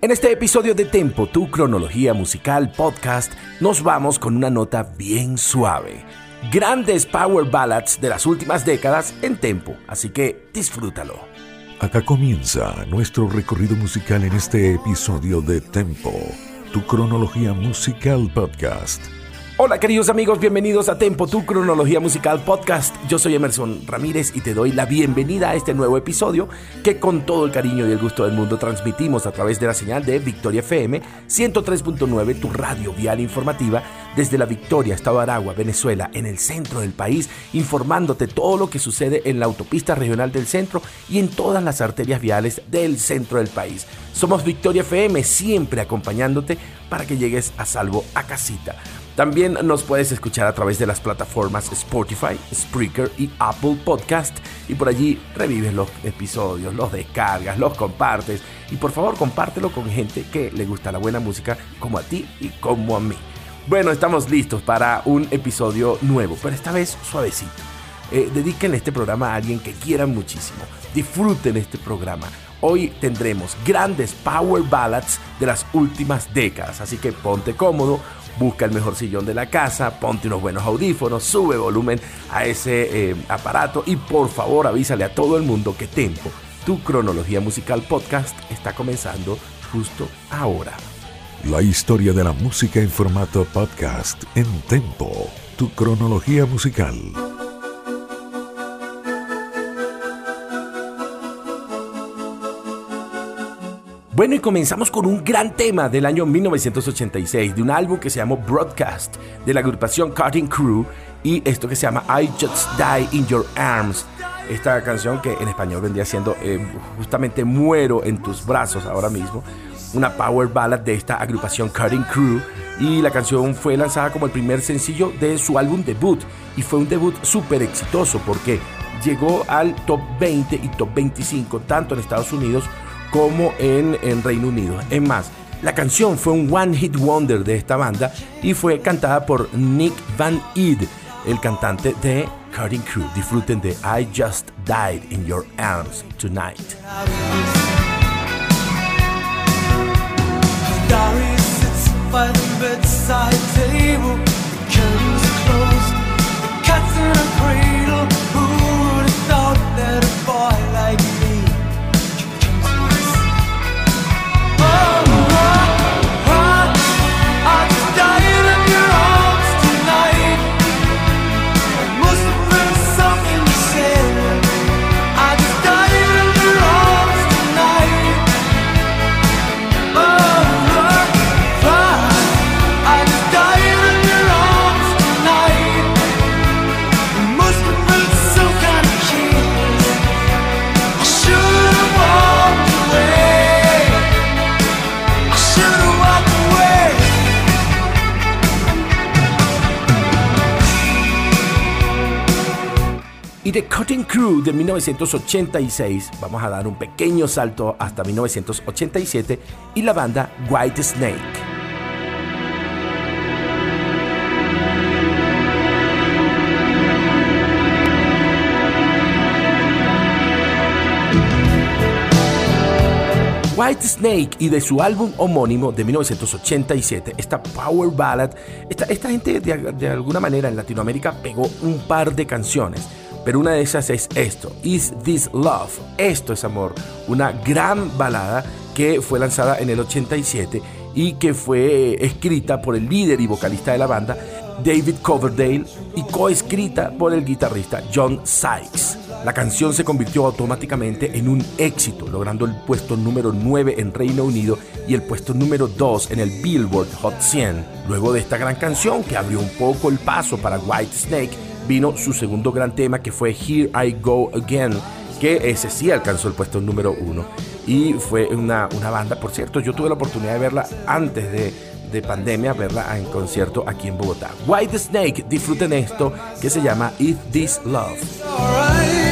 En este episodio de Tempo, tu cronología musical podcast, nos vamos con una nota bien suave. Grandes power ballads de las últimas décadas en Tempo, así que disfrútalo. Acá comienza nuestro recorrido musical en este episodio de Tempo, tu cronología musical podcast. Hola queridos amigos, bienvenidos a Tempo, tu cronología musical podcast. Yo soy Emerson Ramírez y te doy la bienvenida a este nuevo episodio que con todo el cariño y el gusto del mundo transmitimos a través de la señal de Victoria FM 103.9, tu radio vial informativa desde la Victoria, Estado Aragua, Venezuela, en el centro del país, informándote todo lo que sucede en la autopista regional del centro y en todas las arterias viales del centro del país. Somos Victoria FM, siempre acompañándote para que llegues a salvo a casita. También nos puedes escuchar a través de las plataformas Spotify, Spreaker y Apple Podcast. Y por allí revives los episodios, los descargas, los compartes. Y por favor compártelo con gente que le gusta la buena música como a ti y como a mí. Bueno, estamos listos para un episodio nuevo, pero esta vez suavecito. Eh, dediquen este programa a alguien que quieran muchísimo. Disfruten este programa. Hoy tendremos grandes power ballads de las últimas décadas, así que ponte cómodo, busca el mejor sillón de la casa, ponte unos buenos audífonos, sube volumen a ese eh, aparato y por favor avísale a todo el mundo que Tempo, tu cronología musical podcast, está comenzando justo ahora. La historia de la música en formato podcast en Tempo, tu cronología musical. Bueno, y comenzamos con un gran tema del año 1986, de un álbum que se llamó Broadcast, de la agrupación Cutting Crew, y esto que se llama I Just Die in Your Arms. Esta canción que en español vendría siendo eh, justamente Muero en tus brazos ahora mismo, una power ballad de esta agrupación Cutting Crew, y la canción fue lanzada como el primer sencillo de su álbum debut, y fue un debut súper exitoso porque llegó al top 20 y top 25, tanto en Estados Unidos como en, en Reino Unido. Es más, la canción fue un one hit wonder de esta banda y fue cantada por Nick Van Eed, el cantante de Cutting Crew. Disfruten de I Just Died in Your Arms Tonight. Y de Cutting Crew de 1986 vamos a dar un pequeño salto hasta 1987 y la banda White Snake. White Snake y de su álbum homónimo de 1987, esta Power Ballad, esta, esta gente de, alguna manera en Latinoamérica pegó un par de canciones, pero una de esas es esto, Is This Love, esto es amor, una gran balada que fue lanzada en el 87 y que fue escrita por el líder y vocalista de la banda, David Coverdale, y coescrita por el guitarrista John Sykes. La canción se convirtió automáticamente en un éxito, logrando el puesto número 9 en Reino Unido y el puesto número 2 en el Billboard Hot 100. Luego de esta gran canción, que abrió un poco el paso para White Snake, vino su segundo gran tema que fue Here I Go Again, que ese sí alcanzó el puesto número 1. Y fue una, una banda, por cierto, yo tuve la oportunidad de verla antes de, de pandemia, verla en concierto aquí en Bogotá. White Snake, disfruten esto que se llama If This Love.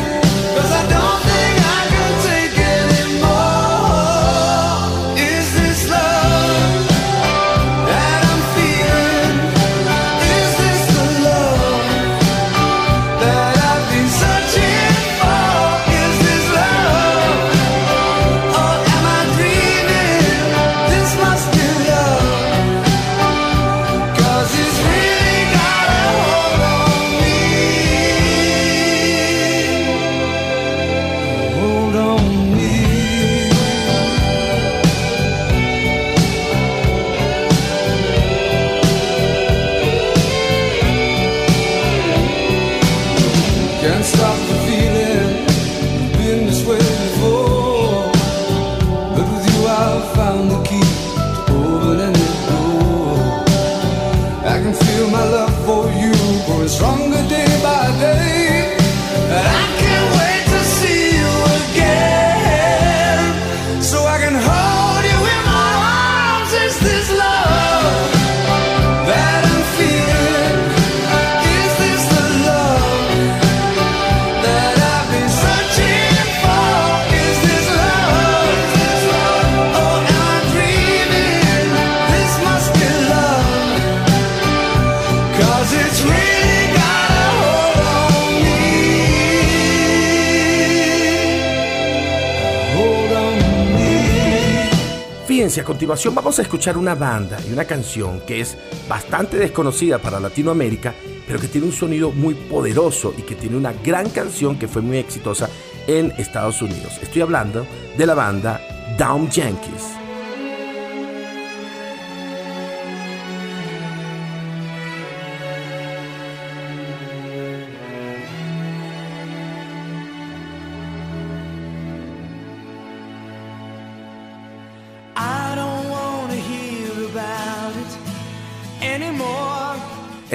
Audiencia, a continuación vamos a escuchar una banda y una canción que es bastante desconocida para Latinoamérica, pero que tiene un sonido muy poderoso y que tiene una gran canción que fue muy exitosa en Estados Unidos. Estoy hablando de la banda Down Yankees.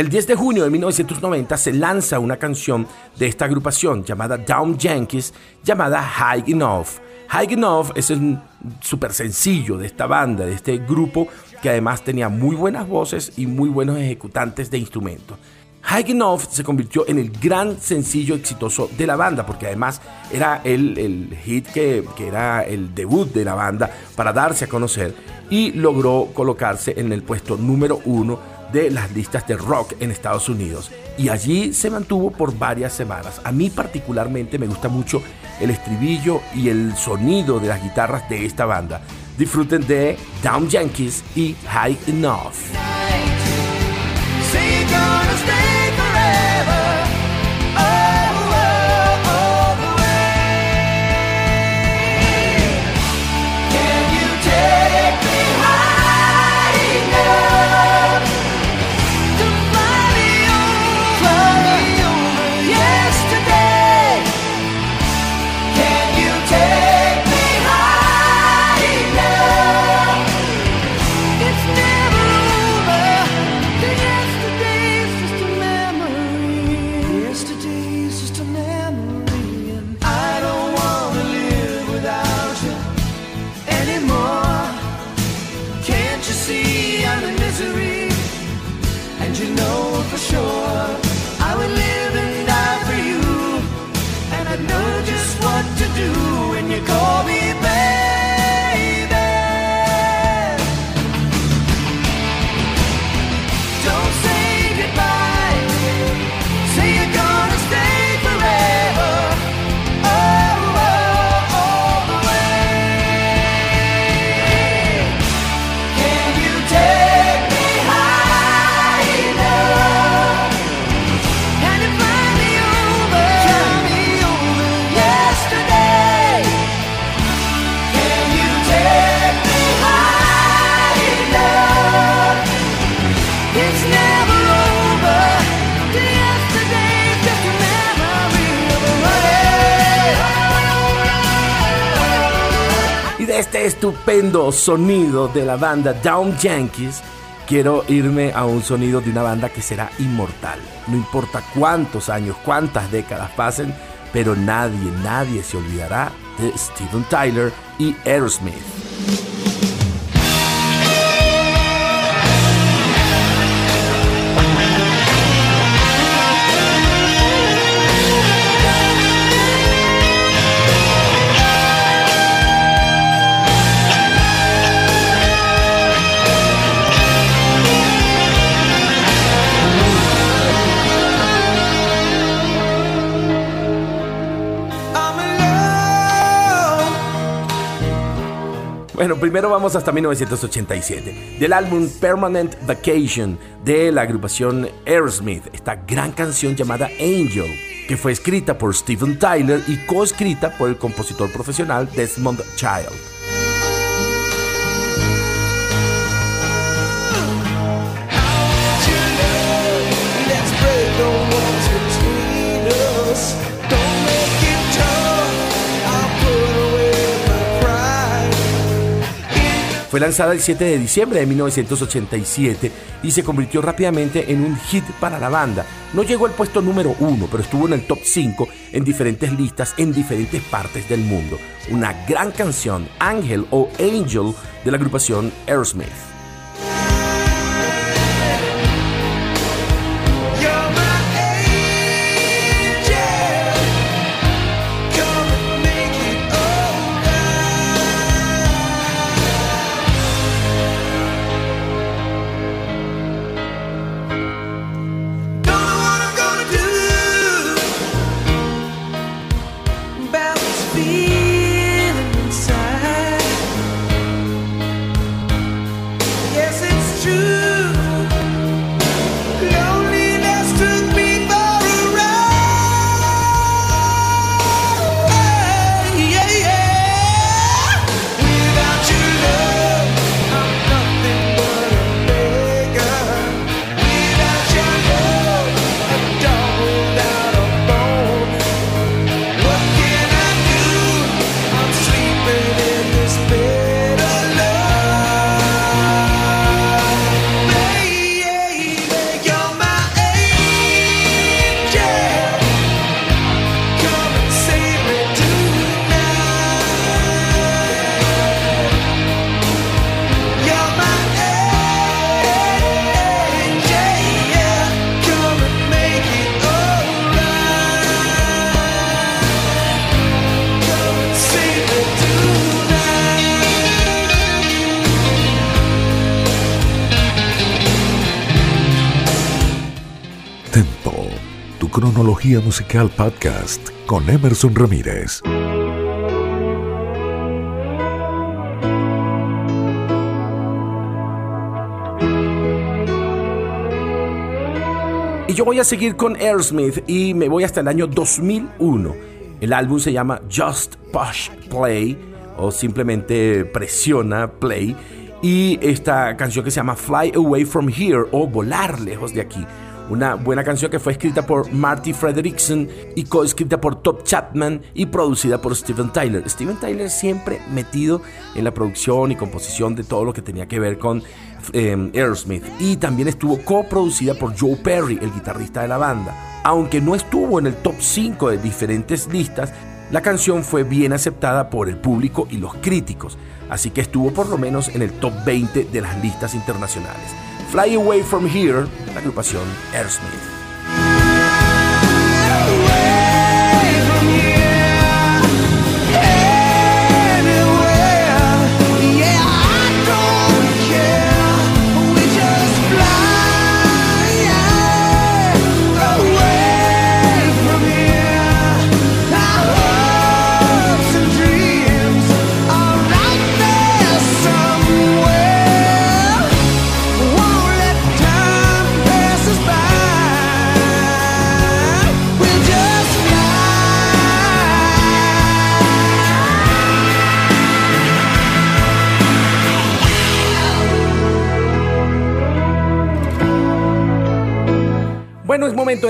El 10 de junio de 1990 se lanza una canción de esta agrupación llamada Down Yankees, llamada High Enough. High Enough es un súper sencillo de esta banda, de este grupo que además tenía muy buenas voces y muy buenos ejecutantes de instrumentos. High Enough se convirtió en el gran sencillo exitoso de la banda, porque además era el, hit que, que, era el debut de la banda para darse a conocer y logró colocarse en el puesto número uno de las listas de rock en Estados Unidos. Y allí se mantuvo por varias semanas. A mí particularmente me gusta mucho el estribillo y el sonido de las guitarras de esta banda. Disfruten de Down Yankees y High Enough. Sonido de la banda Down Yankees, quiero irme a un sonido de una banda que será inmortal. No importa cuántos años, cuántas décadas pasen, pero nadie, nadie se olvidará de Steven Tyler y Aerosmith. Primero vamos hasta 1987. Del álbum Permanent Vacation de la agrupación Aerosmith, esta gran canción llamada Angel, que fue escrita por Steven Tyler y coescrita por el compositor profesional Desmond Child. Fue lanzada el 7 de diciembre de 1987 y se convirtió rápidamente en un hit para la banda. No llegó al puesto número uno, pero estuvo en el top 5 en diferentes listas en diferentes partes del mundo. Una gran canción, Ángel o Angel, de la agrupación Aerosmith. Musical podcast con Emerson Ramírez. Y yo voy a seguir con Aerosmith y me voy hasta el año 2001. El álbum se llama Just Push Play o simplemente Presiona Play. Y esta canción que se llama Fly Away From Here o Volar Lejos de Aquí una buena canción que fue escrita por Marty Frederickson y coescrita por Top Chapman y producida por Steven Tyler. Steven Tyler siempre metido en la producción y composición de todo lo que tenía que ver con eh, Aerosmith. Y también estuvo coproducida por Joe Perry, el guitarrista de la banda. Aunque no estuvo en el top 5 de diferentes listas, la canción fue bien aceptada por el público y los críticos, así que estuvo por lo menos en el top 20 de las listas internacionales. Fly Away From Here, la agrupación Airsmith.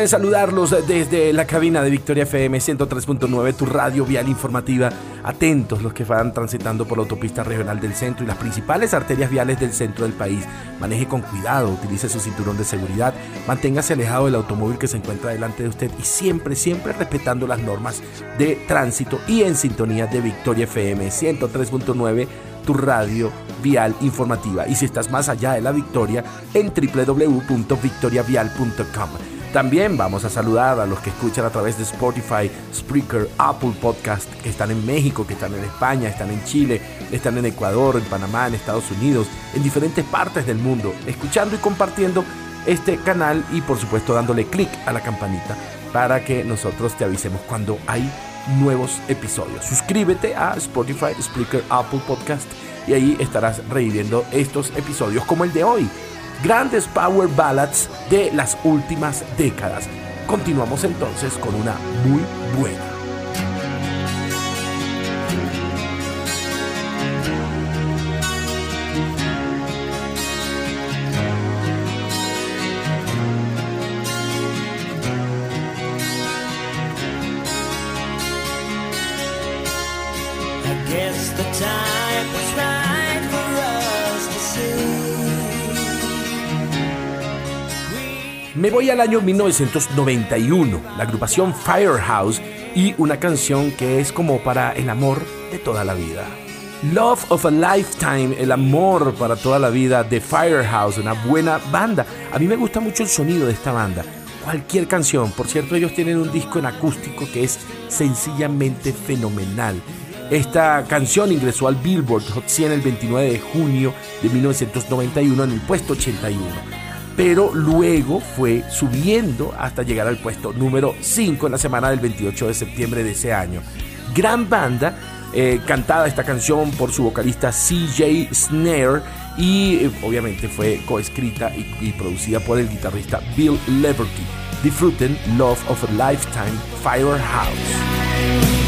Saludarlos desde la cabina de Victoria FM 103.9, tu radio vial informativa. Atentos los que van transitando por la autopista regional del centro y las principales arterias viales del centro del país. Maneje con cuidado, utilice su cinturón de seguridad, manténgase alejado del automóvil que se encuentra delante de usted y siempre, siempre respetando las normas de tránsito y en sintonía de Victoria FM 103.9 tu radio vial informativa. Y si estás más allá de la victoria, en www.victoriavial.com. También vamos a saludar a los que escuchan a través de Spotify, Spreaker, Apple Podcast, que están en México, que están en España, están en Chile, están en Ecuador, en Panamá, en Estados Unidos, en diferentes partes del mundo, escuchando y compartiendo este canal y por supuesto dándole clic a la campanita para que nosotros te avisemos cuando hay nuevos episodios. Suscríbete a Spotify, Spreaker, Apple Podcast y ahí estarás reviviendo estos episodios como el de hoy. Grandes power ballads de las últimas décadas. Continuamos entonces con una muy buena. Me voy al año 1991, la agrupación Firehouse y una canción que es como para el amor de toda la vida. Love of a Lifetime, el amor para toda la vida de Firehouse, una buena banda. A mí me gusta mucho el sonido de esta banda. Cualquier canción, por cierto, ellos tienen un disco en acústico que es sencillamente fenomenal. Esta canción ingresó al Billboard Hot 100 el 29 de junio de 1991 en el puesto 81 pero luego fue subiendo hasta llegar al puesto número 5 en la semana del 28 de septiembre de ese año. Gran banda, eh, cantada esta canción por su vocalista CJ Snare y eh, obviamente fue coescrita y, y producida por el guitarrista Bill Leverty. Disfruten Love of a Lifetime Firehouse.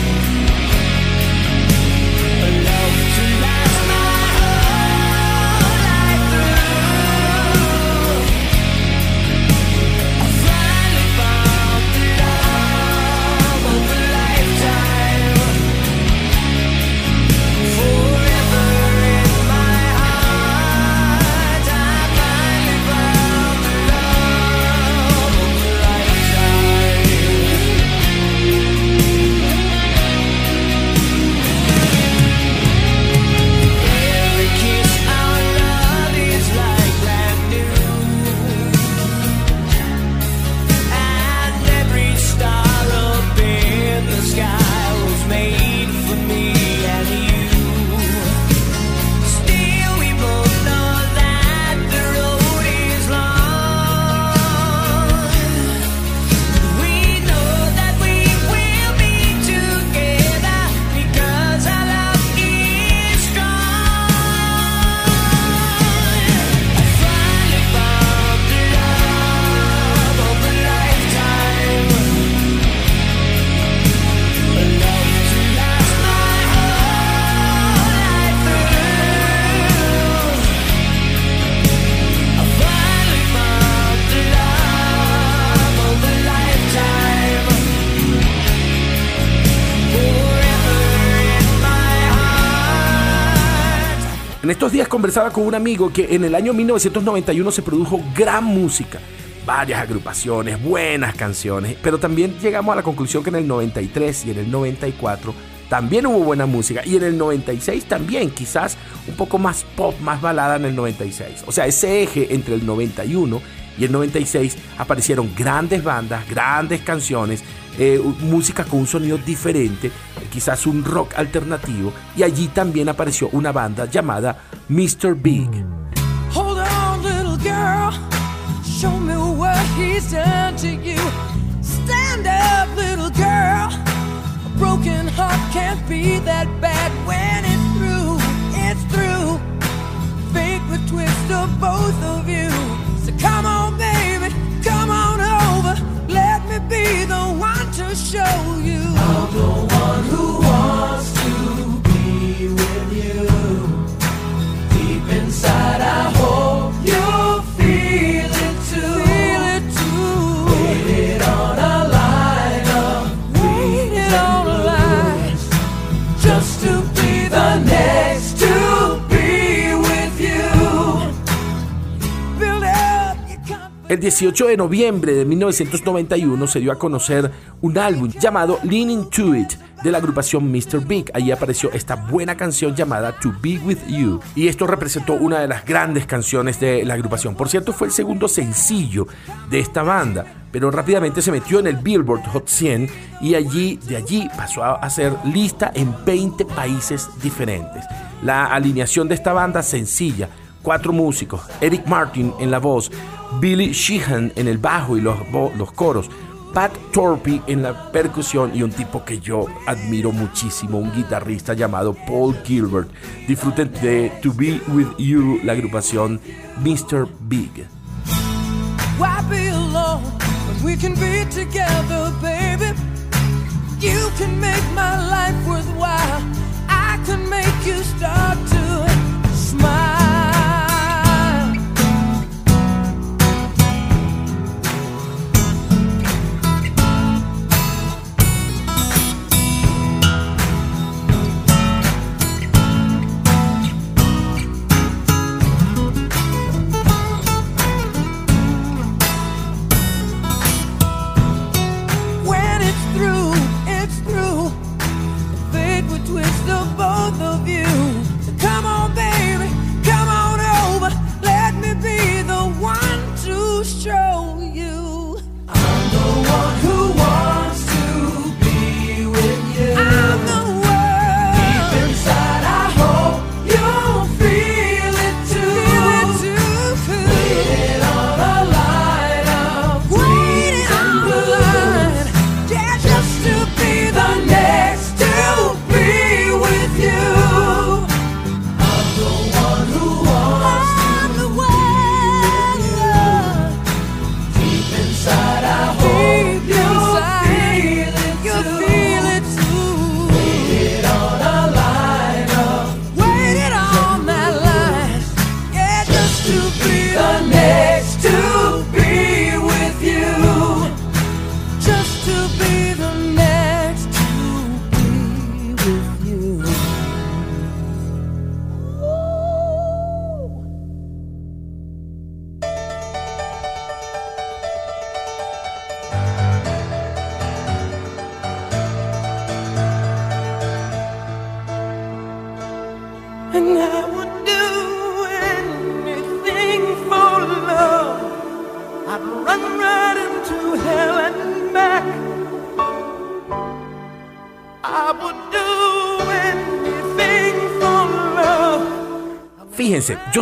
Días conversaba con un amigo que en el año 1991 se produjo gran música, varias agrupaciones, buenas canciones, pero también llegamos a la conclusión que en el 93 y en el 94 también hubo buena música y en el 96 también, quizás un poco más pop, más balada en el 96. O sea, ese eje entre el 91 y el 96 aparecieron grandes bandas, grandes canciones, eh, música con un sonido diferente, quizás un rock alternativo, y allí también apareció una banda llamada Mr. Big. Hold on, little girl, show me what he's done to you. Stand up, little girl. A broken heart can't be that bad when it's through, it's through. Fake the twist of both of you. So come on, be the one to show you. I'm the one who wants to be with you. Deep inside, I 18 de noviembre de 1991 se dio a conocer un álbum llamado Leaning to It de la agrupación Mr. Big. Allí apareció esta buena canción llamada To Be With You. Y esto representó una de las grandes canciones de la agrupación. Por cierto, fue el segundo sencillo de esta banda. Pero rápidamente se metió en el Billboard Hot 100 y allí, de allí pasó a ser lista en 20 países diferentes. La alineación de esta banda sencilla, cuatro músicos, Eric Martin en la voz, Billy Sheehan en el bajo y los, los coros, Pat Torpy en la percusión y un tipo que yo admiro muchísimo, un guitarrista llamado Paul Gilbert. Disfruten de To Be With You, la agrupación Mr. Big. Why be alone we can be together, baby? You can make my life worthwhile. I can make you start to smile.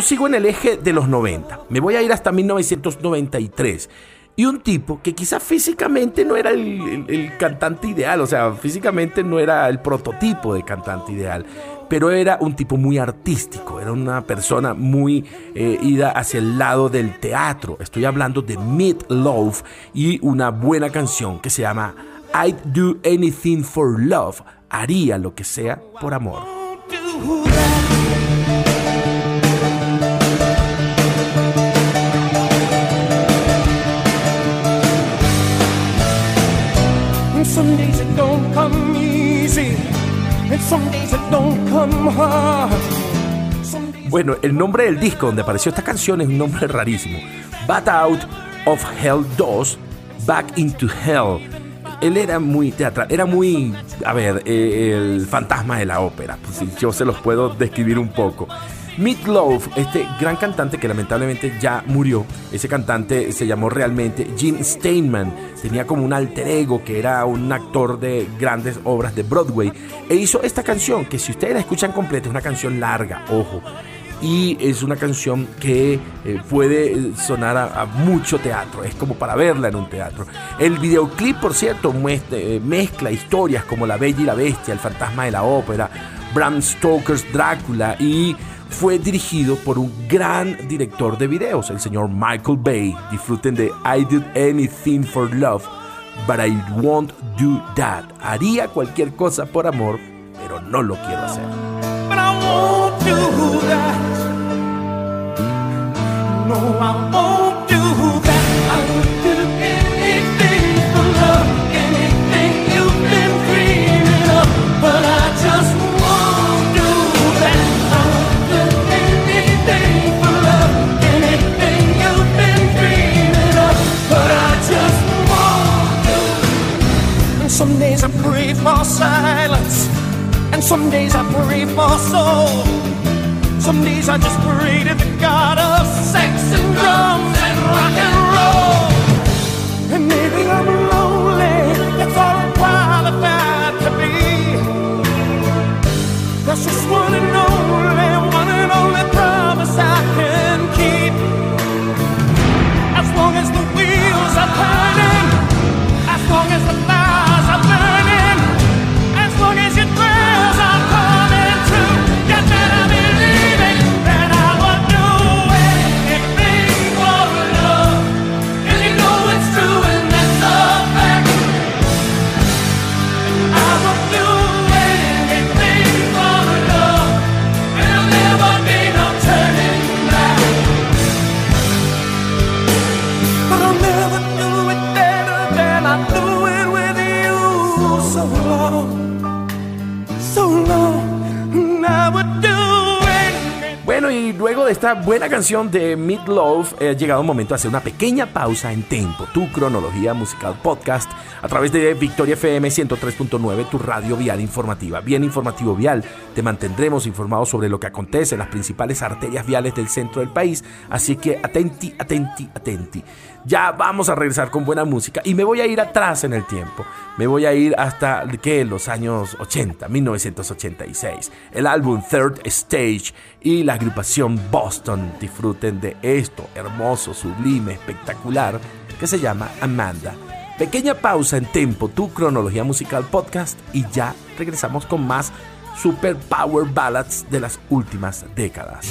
Sigo en el eje de los 90. Me voy a ir hasta 1993. Y un tipo que quizás físicamente no era el, el- el cantante ideal, o sea, físicamente no era el prototipo de cantante ideal, pero era un tipo muy artístico, era una persona muy eh, ida hacia el lado del teatro. Estoy hablando de Meat Loaf y una buena canción que se llama I'd Do Anything for Love, haría lo que sea por amor. Some days it don't come easy, and some days it don't come hard. Bueno, el nombre del disco donde apareció esta canción es un nombre rarísimo. Bat Out of Hell 2, Back into Hell. Él era muy teatral, era muy, a ver, eh, el fantasma de la ópera. Pues, yo se los puedo describir un poco. Meat Loaf, este gran cantante que lamentablemente ya murió, ese cantante se llamó realmente Jim Steinman, tenía como un alter ego que era un actor de grandes obras de Broadway. E hizo esta canción que si ustedes la escuchan completa es una canción larga, ojo, y es una canción que eh, puede sonar a, mucho teatro, es como para verla en un teatro. El videoclip, por cierto, eh, mezcla historias como La Bella y la Bestia, El Fantasma de la Ópera, Bram Stoker's Drácula y fue dirigido por un gran director de videos, el señor Michael Bay. Disfruten de I Did Anything for Love, but I Won't Do That. Haría cualquier cosa por amor, pero no lo quiero hacer. Some days I pray for silence. And some days I pray for soul. Some days I just pray to the God of sex and drums and rock and roll. And maybe I'm lonely. That's all I'm qualified buena canción de Meat Loaf, ha llegado el momento de hacer una pequeña pausa en Tempo, tu cronología musical podcast, a través de Victoria FM 103.9, tu radio vial informativa. Bien informativo vial, te mantendremos informados sobre lo que acontece en las principales arterias viales del centro del país, así que atenti, atenti, atenti. Ya vamos a regresar con buena música y me voy a ir atrás en el tiempo. Me voy a ir hasta ¿qué? los años 80, 1986. El álbum Third Stage y la agrupación Boston. Disfruten de esto hermoso, sublime, espectacular que se llama Amanda. Pequeña pausa en Tempo, tu cronología musical podcast y ya regresamos con más super power ballads de las últimas décadas.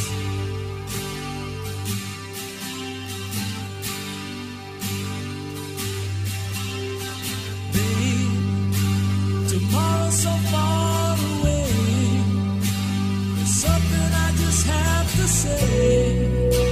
Something I just have to say.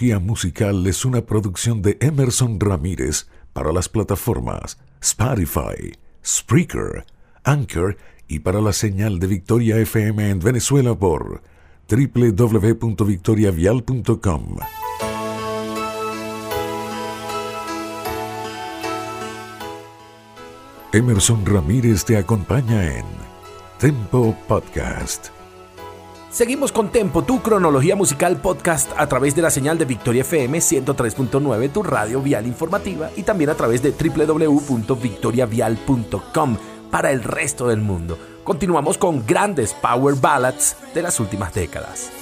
Musical es una producción de Emerson Ramírez para las plataformas Spotify, Spreaker, Anchor y para la señal de Victoria FM en Venezuela por www.victoriavial.com. Emerson Ramírez te acompaña en Tempo Podcast. Seguimos con Tempo, tu cronología musical podcast a través de la señal de Victoria FM 103.9, tu radio vial informativa y también a través de www.victoriavial.com para el resto del mundo. Continuamos con grandes power ballads de las últimas décadas.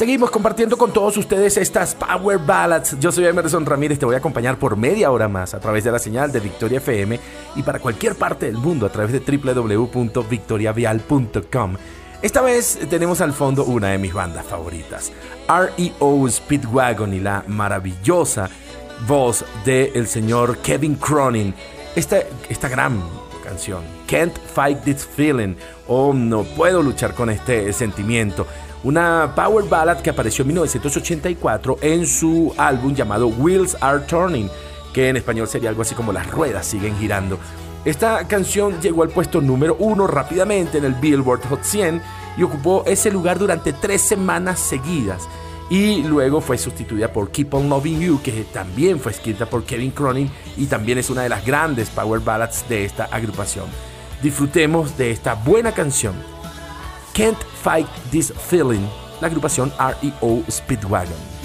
Seguimos compartiendo con todos ustedes estas Power Ballads. Yo soy Emerson Ramírez, te voy a acompañar por media hora más a través de la señal de Victoria FM y para cualquier parte del mundo a través de www.victoriavial.com. Esta vez tenemos al fondo una de mis bandas favoritas, REO Speedwagon y la maravillosa voz del señor Kevin Cronin. Esta, esta gran canción, Can't Fight This Feeling, o No Puedo Luchar con este sentimiento. Una power ballad que apareció en 1984 en su álbum llamado Wheels Are Turning, que en español sería algo así como Las ruedas siguen girando. Esta canción llegó al puesto número uno rápidamente en el Billboard Hot 100 y ocupó ese lugar durante tres semanas seguidas. Y luego fue sustituida por Keep On Loving You, que también fue escrita por Kevin Cronin y también es una de las grandes power ballads de esta agrupación. Disfrutemos de esta buena canción. Can't Fight This Feeling, la agrupación REO Speedwagon.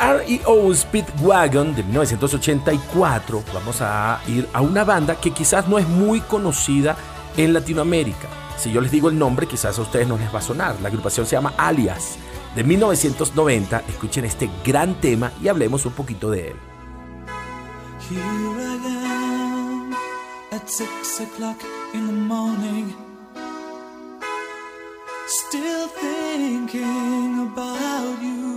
REO Speedwagon de 1984 vamos a ir a una banda que quizás no es muy conocida en Latinoamérica. Si yo les digo el nombre, quizás a ustedes no les va a sonar. La agrupación se llama Alias. De 1990, escuchen este gran tema y hablemos un poquito de él. Here I am at six o'clock in the morning, still thinking about you.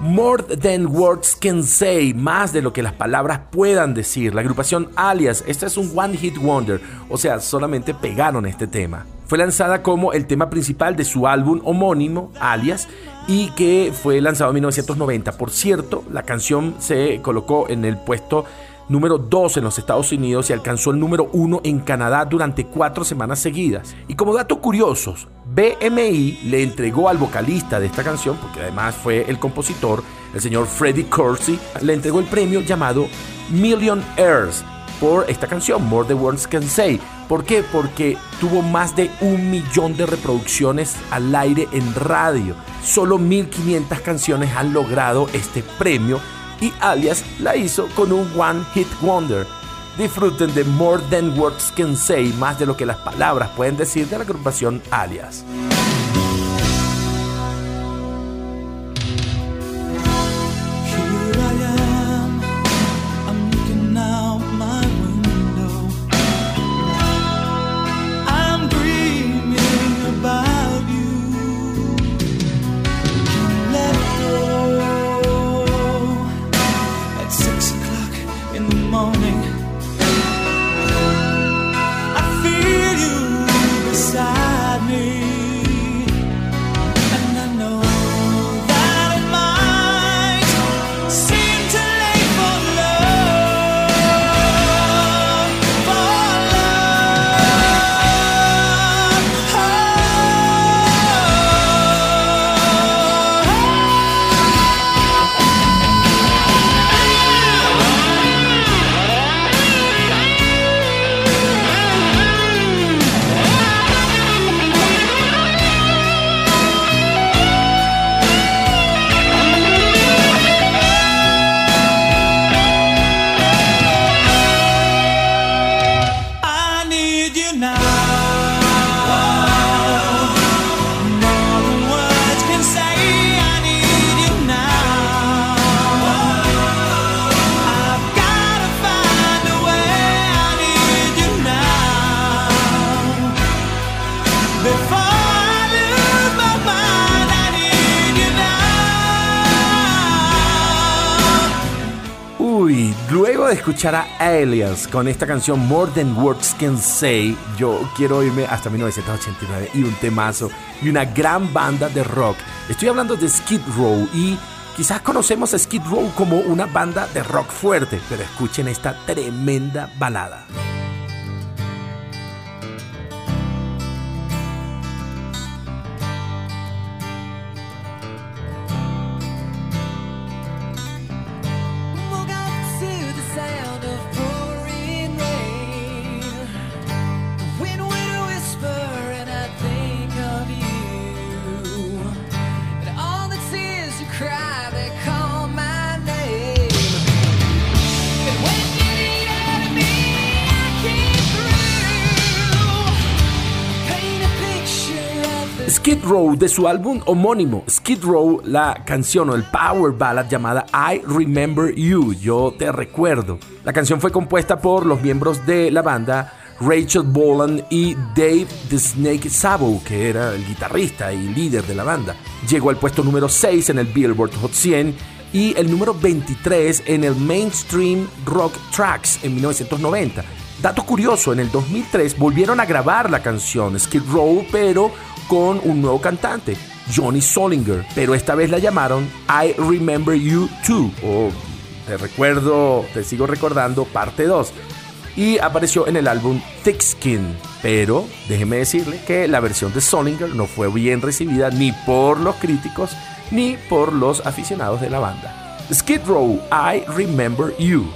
More Than Words Can Say, más de lo que las palabras puedan decir. La agrupación Alias, esta es un One Hit Wonder, o sea, solamente pegaron este tema. Fue lanzada como el tema principal de su álbum homónimo, Alias, y que fue lanzado en 1990. Por cierto, la canción se colocó en el puesto número 2 en los Estados Unidos y alcanzó el número 1 en Canadá durante cuatro semanas seguidas. Y como datos curiosos, BMI le entregó al vocalista de esta canción, porque además fue el compositor, el señor Freddie Corsi, le entregó el premio llamado Million Airs por esta canción, More the Words Can Say. ¿Por qué? Porque tuvo más de un millón de reproducciones al aire en radio. Solo 1500 canciones han logrado este premio y Alias la hizo con un One Hit Wonder. Disfruten de More Than Words Can Say, más de lo que las palabras pueden decir de la agrupación Alias. Escuchar a Alias con esta canción More Than Words Can Say, yo quiero irme hasta 1989 y un temazo y una gran banda de rock. Estoy hablando de Skid Row y quizás conocemos a Skid Row como una banda de rock fuerte, pero escuchen esta tremenda balada. Row de su álbum homónimo Skid Row, la canción o el power ballad llamada I Remember You, yo te recuerdo. La canción fue compuesta por los miembros de la banda Rachel Bolan y Dave The Snake Sabo, que era el guitarrista y líder de la banda. Llegó al puesto número 6 en el Billboard Hot 100 y el número 23 en el Mainstream Rock Tracks en 1990. Dato curioso, en el 2003 volvieron a grabar la canción Skid Row, pero con un nuevo cantante, Johnny Solinger, pero esta vez la llamaron I Remember You Too, o Te recuerdo, te sigo recordando, parte 2. Y apareció en el álbum Thick Skin, pero déjeme decirle que la versión de Solinger no fue bien recibida ni por los críticos ni por los aficionados de la banda. Skid Row, I Remember You.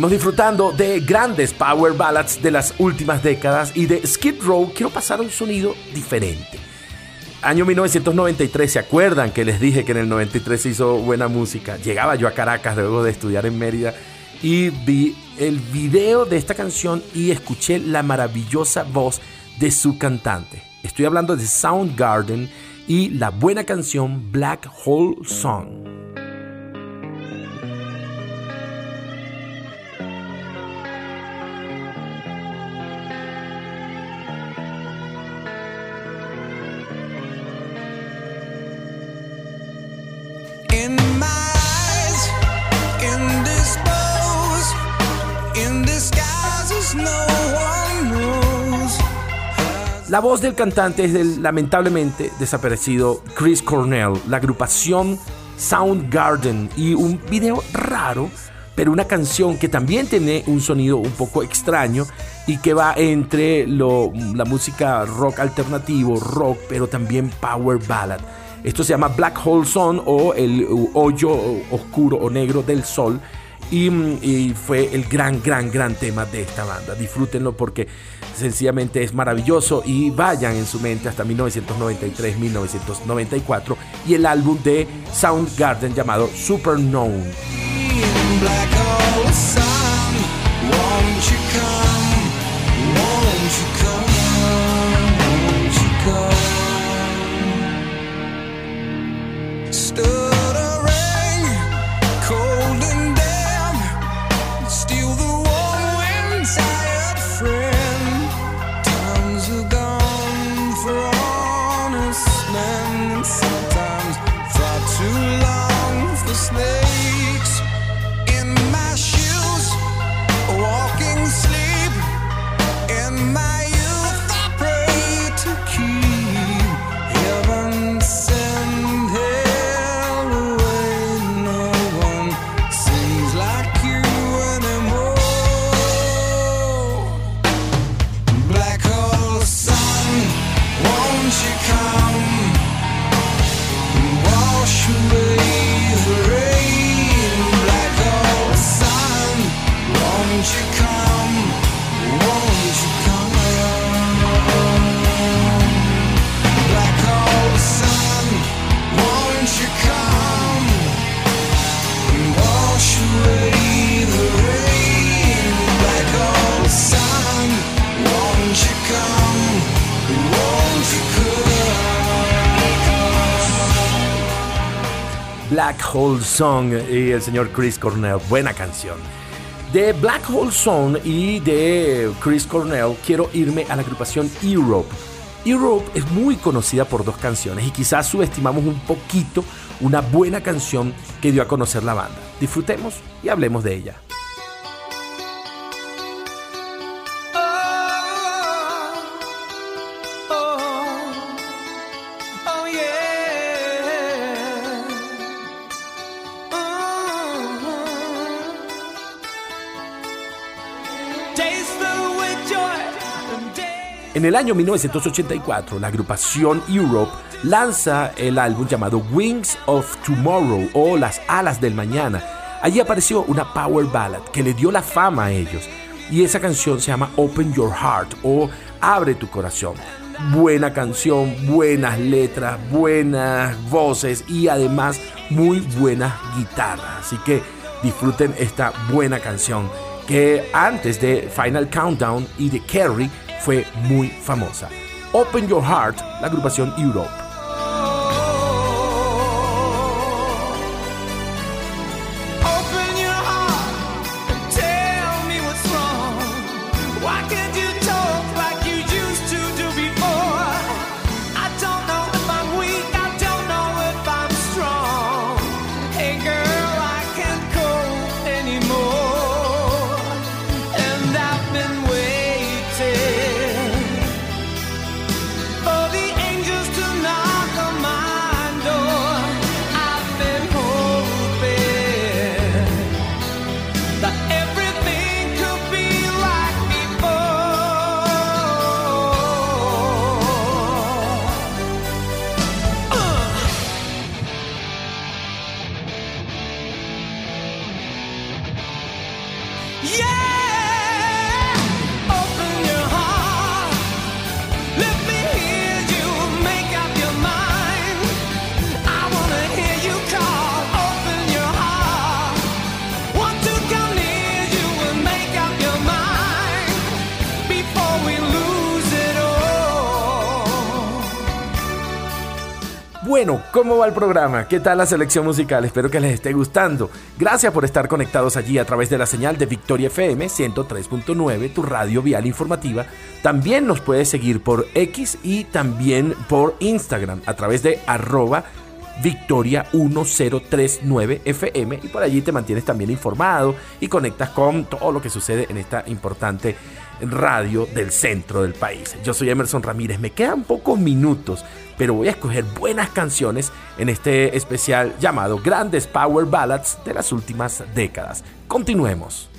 Seguimos disfrutando de grandes power ballads de las últimas décadas y de Skid Row quiero pasar a un sonido diferente. Año 1993, ¿se acuerdan que les dije que en el 93 se hizo buena música? Llegaba yo a Caracas luego de estudiar en Mérida y vi el video de esta canción y escuché la maravillosa voz de su cantante. Estoy hablando de Soundgarden y la buena canción Black Hole Song. La voz del cantante es del lamentablemente desaparecido Chris Cornell, la agrupación Soundgarden y un video raro, pero una canción que también tiene un sonido un poco extraño y que va entre lo- la música rock alternativo, rock, pero también power ballad. Esto se llama Black Hole Sun o el hoyo oscuro o negro del sol. Y, mm, y fue el gran, gran, gran tema de esta banda. Disfrútenlo porque sencillamente es maravilloso y vayan en su mente hasta 1993-1994 y el álbum de Soundgarden llamado Superknown. Hole Song y el señor Chris Cornell. Buena canción. De Black Hole Song y de Chris Cornell quiero irme a la agrupación Europe. Europe es muy conocida por dos canciones y quizás subestimamos un poquito una buena canción que dio a conocer la banda. Disfrutemos y hablemos de ella. En el año 1984, la agrupación Europe lanza el álbum llamado Wings of Tomorrow o Las Alas del Mañana. Allí apareció una power ballad que le dio la fama a ellos. Y esa canción se llama Open Your Heart o Abre tu corazón. Buena canción, buenas letras, buenas voces y además muy buenas guitarras. Así que disfruten esta buena canción que antes de Final Countdown y de Carrie fue muy famosa. Open Your Heart, la agrupación Europe. Bueno, ¿cómo va el programa? ¿Qué tal la selección musical? Espero que les esté gustando. Gracias por estar conectados allí a través de la señal de Victoria FM 103.9, tu radio vial informativa. También nos puedes seguir por X y también por Instagram a través de arroba Victoria 1039 FM y por allí te mantienes también informado y conectas con todo lo que sucede en esta importante radio del centro del país. Yo soy Emerson Ramírez, me quedan pocos minutos, pero voy a escoger buenas canciones en este especial llamado Grandes Power Ballads de las últimas décadas. Continuemos.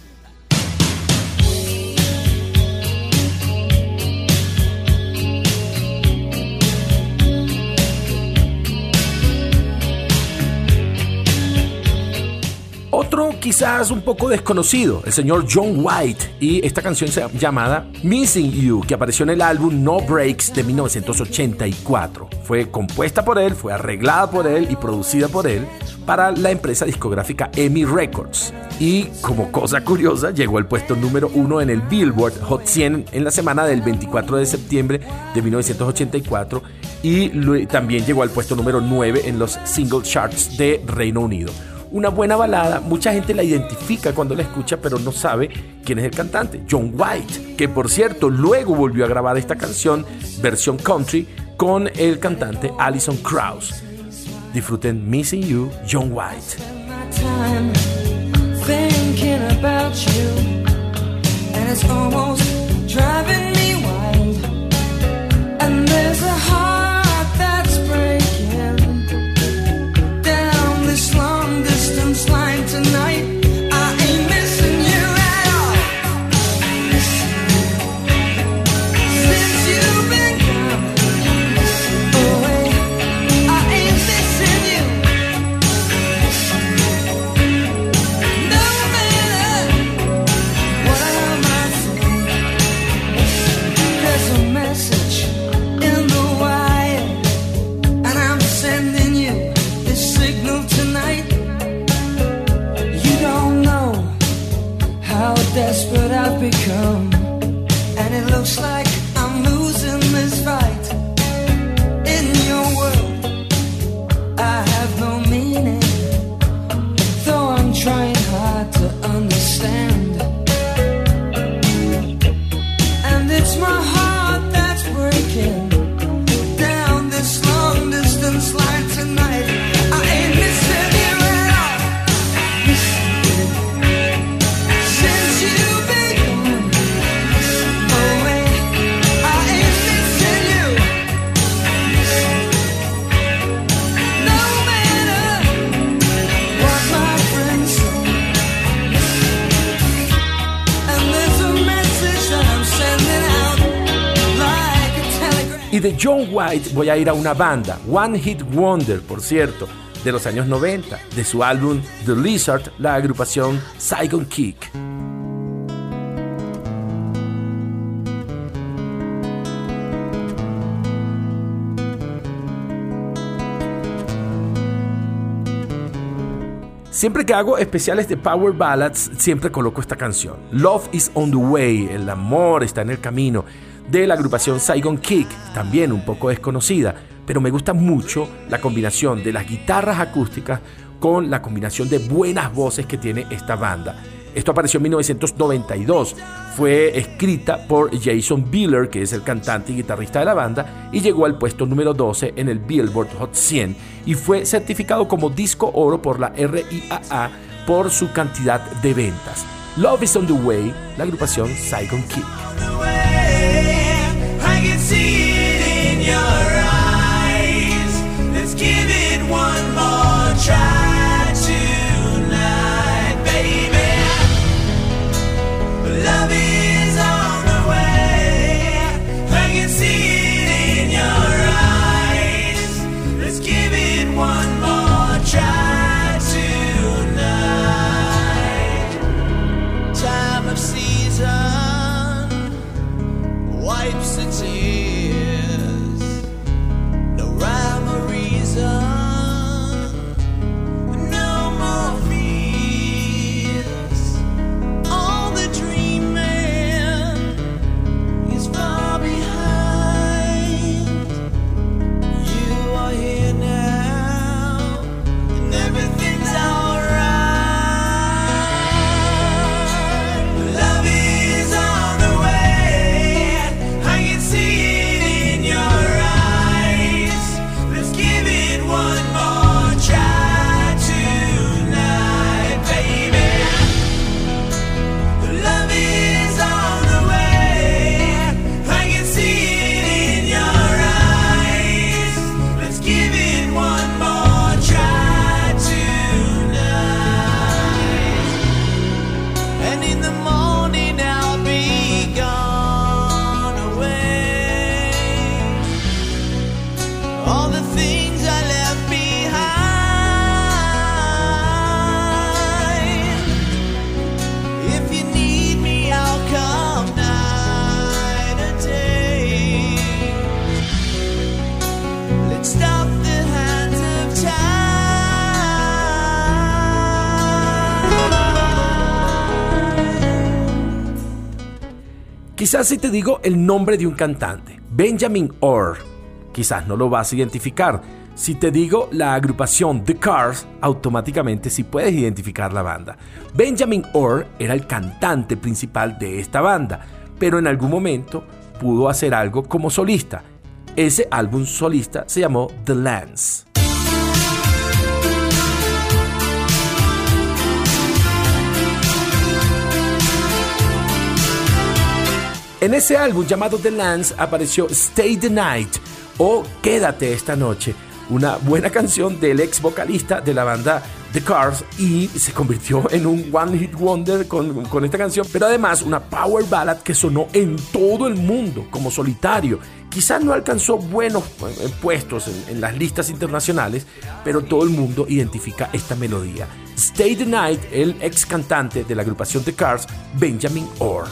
Otro quizás un poco desconocido, el señor John White y esta canción llamada Missing You, que apareció en el álbum No Breaks de 1984. Fue compuesta por él, fue arreglada por él y producida por él para la empresa discográfica EMI Records. Y como cosa curiosa, llegó al puesto número uno en el Billboard Hot 100 en la semana del 24 de septiembre de 1984 y también llegó al puesto número 9 en los single charts de Reino Unido una buena balada. Mucha gente la identifica cuando la escucha, pero no sabe quién es el cantante. John White, que por cierto luego volvió a grabar esta canción, versión country, con el cantante Alison Krauss. Disfruten Missing You, John White. Voy a ir a una banda, One Hit Wonder, por cierto, de los años 90, de su álbum The Lizard, la agrupación Saigon Kick. Siempre que hago especiales de Power Ballads, siempre coloco esta canción. Love is on the way, el amor está en el camino, de la agrupación Saigon Kick, también un poco desconocida, pero me gusta mucho la combinación de las guitarras acústicas con la combinación de buenas voces que tiene esta banda. Esto apareció en 1992. Fue escrita por Jason Bieler, que es el cantante y guitarrista de la banda, y llegó al puesto número 12 en el Billboard Hot 100 y fue certificado como disco oro por la RIAA por su cantidad de ventas. Love is on the way, la agrupación Saigon Kick. Try in the morning. Quizás si te digo el nombre de un cantante, Benjamin Orr, quizás no lo vas a identificar. Si te digo la agrupación The Cars, automáticamente sí puedes identificar la banda. Benjamin Orr era el cantante principal de esta banda, pero en algún momento pudo hacer algo como solista. Ese álbum solista se llamó The Lance. En ese álbum llamado The Lance apareció Stay the Night o Quédate esta noche, una buena canción del ex vocalista de la banda The Cars y se convirtió en un One Hit Wonder con, con esta canción, pero además una power ballad que sonó en todo el mundo como solitario. Quizás no alcanzó buenos eh, puestos en, en las listas internacionales, pero todo el mundo identifica esta melodía. Stay the Night, el ex cantante de la agrupación The Cars, Benjamin Orr.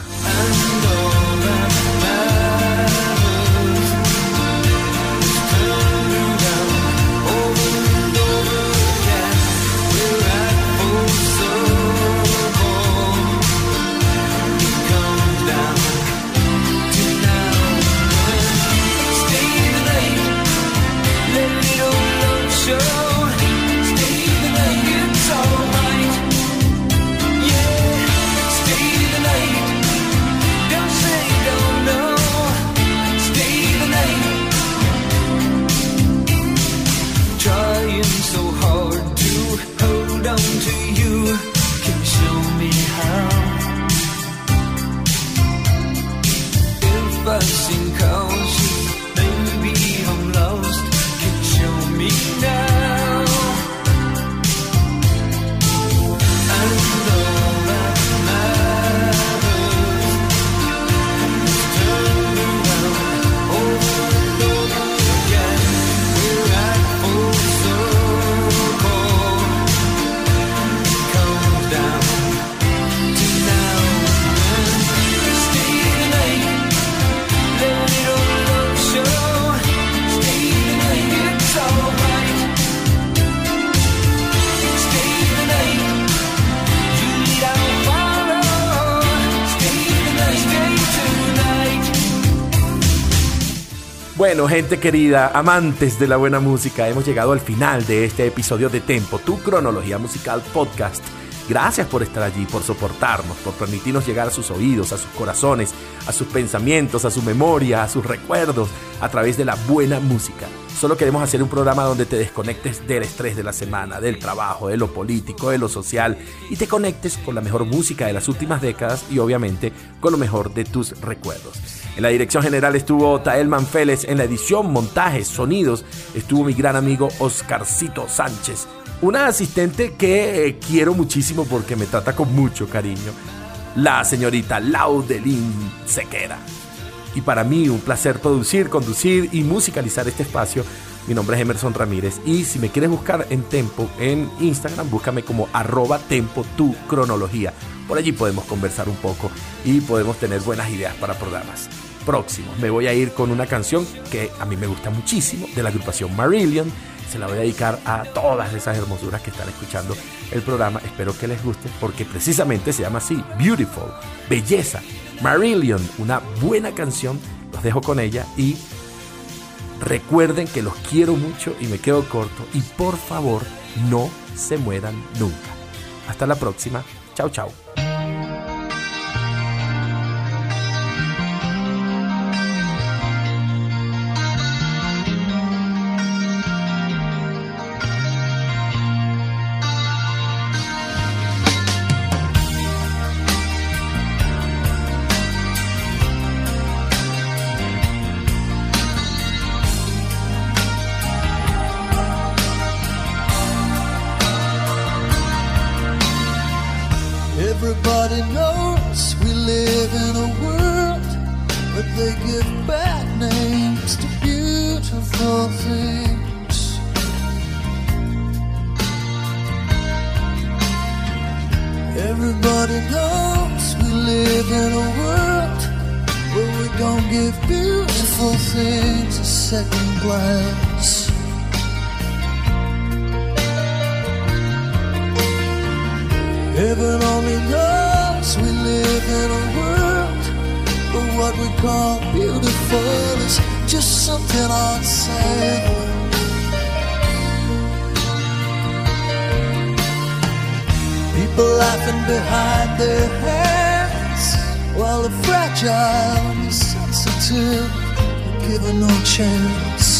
Gente querida, amantes de la buena música, hemos llegado al final de este episodio de Tempo, tu cronología musical podcast. Gracias por estar allí, por soportarnos, por permitirnos llegar a sus oídos, a sus corazones, a sus pensamientos, a su memoria, a sus recuerdos, a través de la buena música. Solo queremos hacer un programa donde te desconectes del estrés de la semana, del trabajo, de lo político, de lo social y te conectes con la mejor música de las últimas décadas y obviamente con lo mejor de tus recuerdos. En la dirección general estuvo Tael Manfélez, en la edición, montajes, sonidos, estuvo mi gran amigo Oscarcito Sánchez, una asistente que eh, quiero muchísimo porque me trata con mucho cariño, la señorita Laudelín Sequera. Y para mí un placer producir, conducir y musicalizar este espacio. Mi nombre es Emerson Ramírez y si me quieres buscar en Tempo en Instagram, búscame como arroba Tempo tu cronología. Por allí podemos conversar un poco y podemos tener buenas ideas para programas próximos. Me voy a ir con una canción que a mí me gusta muchísimo de la agrupación Marillion. Se la voy a dedicar a todas esas hermosuras que están escuchando el programa. Espero que les guste porque precisamente se llama así, Beautiful, Belleza. Marillion, una buena canción. Los dejo con ella y recuerden que los quiero mucho y me quedo corto. Y por favor, no se mueran nunca. Hasta la próxima. Chao, chao. fragile and sensitive, given no chance.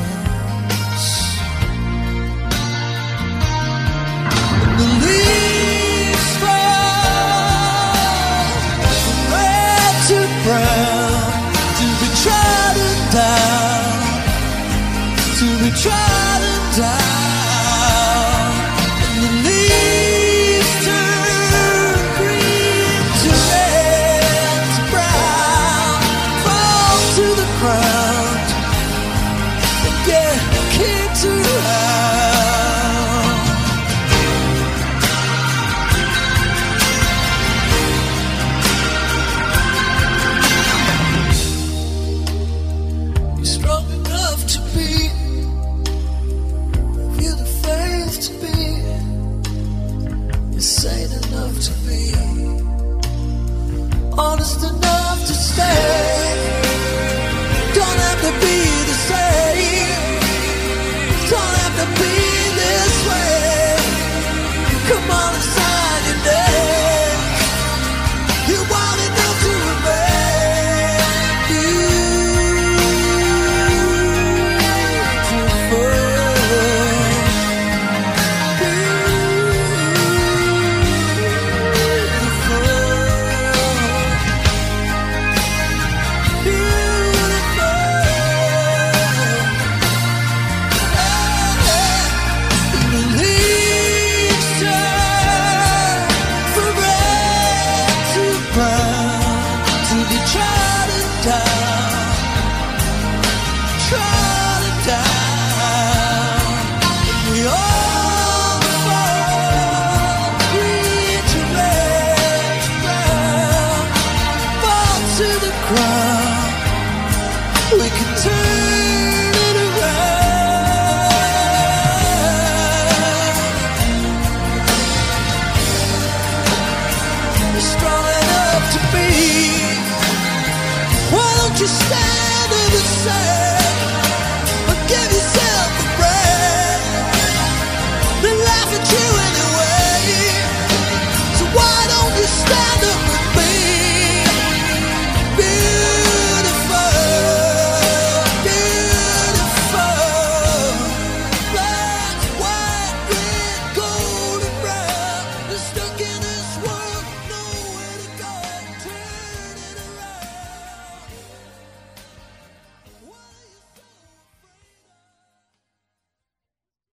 try Just enough.